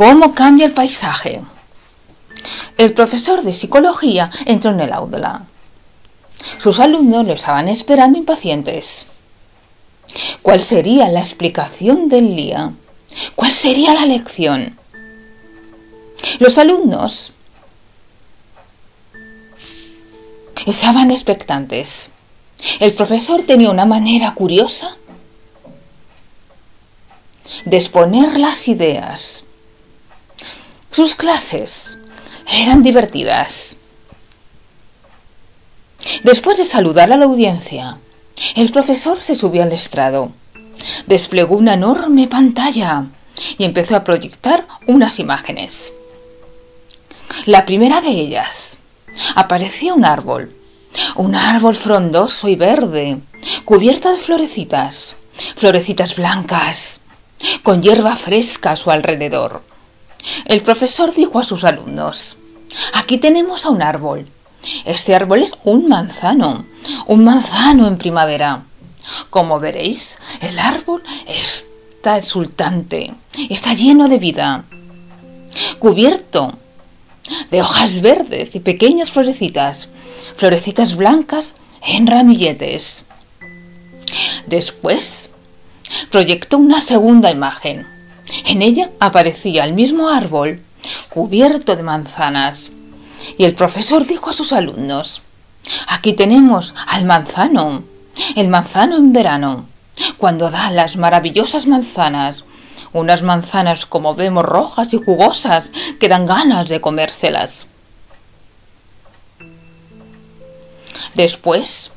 cómo cambia el paisaje. El profesor de psicología entró en el aula. Sus alumnos lo estaban esperando impacientes. ¿Cuál sería la explicación del día? ¿Cuál sería la lección? Los alumnos estaban expectantes. El profesor tenía una manera curiosa de exponer las ideas. Sus clases eran divertidas. Después de saludar a la audiencia, el profesor se subió al estrado, desplegó una enorme pantalla y empezó a proyectar unas imágenes. La primera de ellas aparecía un árbol, un árbol frondoso y verde, cubierto de florecitas, florecitas blancas, con hierba fresca a su alrededor. El profesor dijo a sus alumnos, aquí tenemos a un árbol. Este árbol es un manzano, un manzano en primavera. Como veréis, el árbol está exultante, está lleno de vida, cubierto de hojas verdes y pequeñas florecitas, florecitas blancas en ramilletes. Después proyectó una segunda imagen. En ella aparecía el mismo árbol cubierto de manzanas. Y el profesor dijo a sus alumnos, aquí tenemos al manzano, el manzano en verano, cuando da las maravillosas manzanas, unas manzanas como vemos rojas y jugosas que dan ganas de comérselas. Después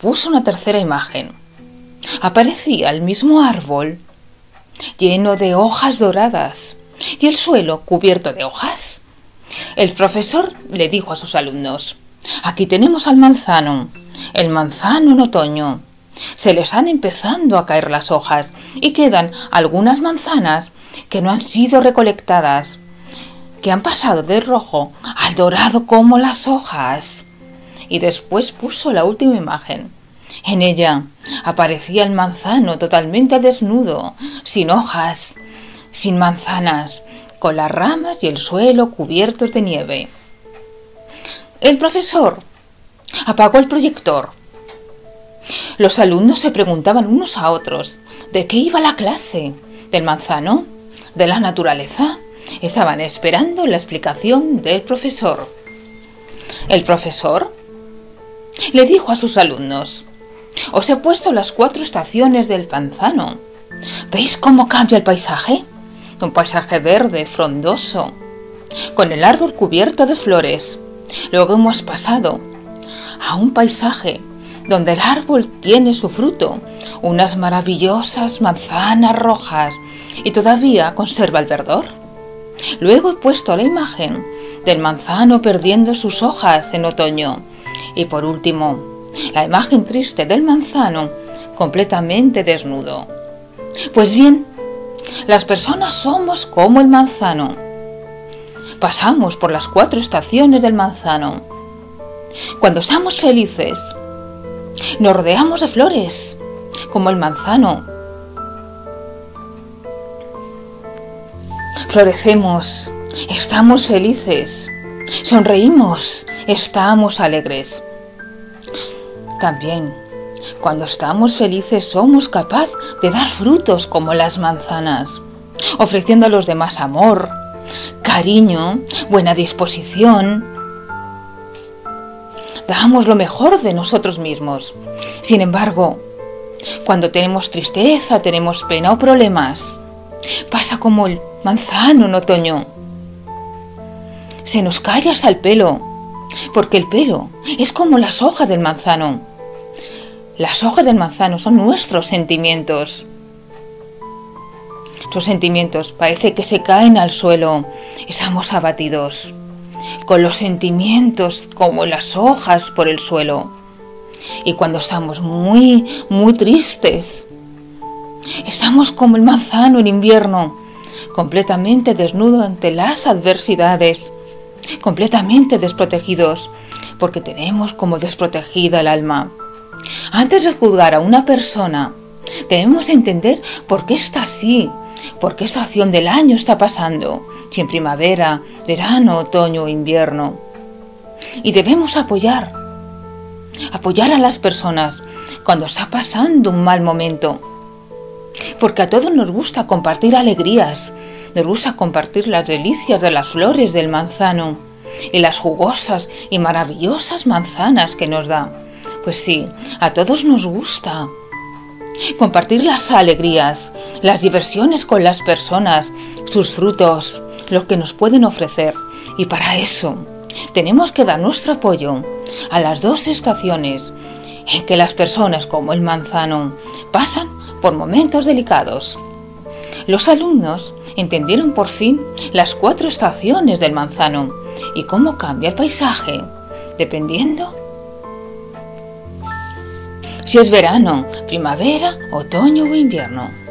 puso una tercera imagen. Aparecía el mismo árbol lleno de hojas doradas y el suelo cubierto de hojas. El profesor le dijo a sus alumnos, aquí tenemos al manzano, el manzano en otoño. Se les han empezando a caer las hojas y quedan algunas manzanas que no han sido recolectadas, que han pasado del rojo al dorado como las hojas. Y después puso la última imagen. En ella aparecía el manzano totalmente desnudo, sin hojas, sin manzanas, con las ramas y el suelo cubiertos de nieve. El profesor apagó el proyector. Los alumnos se preguntaban unos a otros de qué iba la clase, del manzano, de la naturaleza. Estaban esperando la explicación del profesor. El profesor le dijo a sus alumnos, os he puesto las cuatro estaciones del manzano. ¿Veis cómo cambia el paisaje? Un paisaje verde, frondoso, con el árbol cubierto de flores. Luego hemos pasado a un paisaje donde el árbol tiene su fruto, unas maravillosas manzanas rojas y todavía conserva el verdor. Luego he puesto la imagen del manzano perdiendo sus hojas en otoño y por último la imagen triste del manzano completamente desnudo. Pues bien, las personas somos como el manzano. Pasamos por las cuatro estaciones del manzano. Cuando somos felices, nos rodeamos de flores, como el manzano. Florecemos, estamos felices, sonreímos, estamos alegres. También, cuando estamos felices somos capaces de dar frutos como las manzanas, ofreciendo a los demás amor, cariño, buena disposición. Damos lo mejor de nosotros mismos. Sin embargo, cuando tenemos tristeza, tenemos pena o problemas, pasa como el manzano en otoño. Se nos cae hasta el pelo, porque el pelo es como las hojas del manzano las hojas del manzano son nuestros sentimientos. Nuestros sentimientos parece que se caen al suelo. Estamos abatidos, con los sentimientos como las hojas por el suelo. Y cuando estamos muy, muy tristes, estamos como el manzano en invierno, completamente desnudo ante las adversidades, completamente desprotegidos, porque tenemos como desprotegida el alma. Antes de juzgar a una persona, debemos entender por qué está así, por qué estación del año está pasando, si en primavera, verano, otoño o invierno. Y debemos apoyar, apoyar a las personas cuando está pasando un mal momento. Porque a todos nos gusta compartir alegrías, nos gusta compartir las delicias de las flores del manzano y las jugosas y maravillosas manzanas que nos da. Pues sí, a todos nos gusta. Compartir las alegrías, las diversiones con las personas, sus frutos, lo que nos pueden ofrecer. Y para eso tenemos que dar nuestro apoyo a las dos estaciones en que las personas como el manzano pasan por momentos delicados. Los alumnos entendieron por fin las cuatro estaciones del manzano y cómo cambia el paisaje dependiendo si es verano, primavera, otoño o invierno.